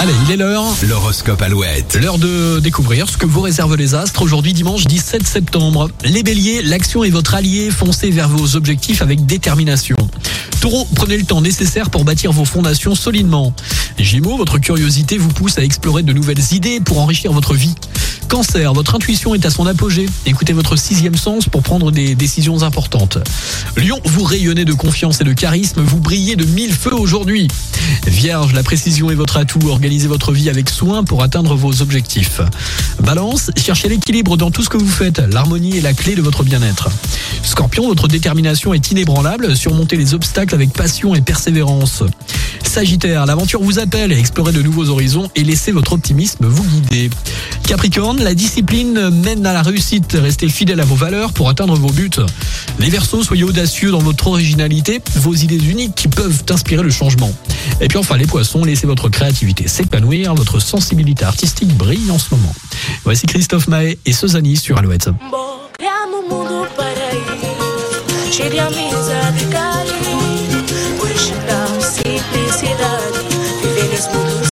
Allez, il est l'heure. L'horoscope Alouette. L'heure de découvrir ce que vous réservent les astres aujourd'hui dimanche 17 septembre. Les béliers, l'action est votre allié, foncez vers vos objectifs avec détermination. Taureau, prenez le temps nécessaire pour bâtir vos fondations solidement. Gémeaux, votre curiosité vous pousse à explorer de nouvelles idées pour enrichir votre vie. Cancer, votre intuition est à son apogée. Écoutez votre sixième sens pour prendre des décisions importantes. Lion, vous rayonnez de confiance et de charisme, vous brillez de mille feux aujourd'hui. Vierge, la précision est votre atout, organisez votre vie avec soin pour atteindre vos objectifs. Balance, cherchez l'équilibre dans tout ce que vous faites, l'harmonie est la clé de votre bien-être. Scorpion, votre détermination est inébranlable, surmontez les obstacles avec passion et persévérance. Sagittaire, l'aventure vous appelle, explorez de nouveaux horizons et laissez votre optimisme vous guider. Capricorne, la discipline mène à la réussite, restez fidèle à vos valeurs pour atteindre vos buts. Les Verseaux, soyez audacieux dans votre originalité, vos idées uniques qui peuvent inspirer le changement. Et puis enfin les Poissons, laissez votre créativité s'épanouir, votre sensibilité artistique brille en ce moment. Voici Christophe Maé et Sozani sur Alouette.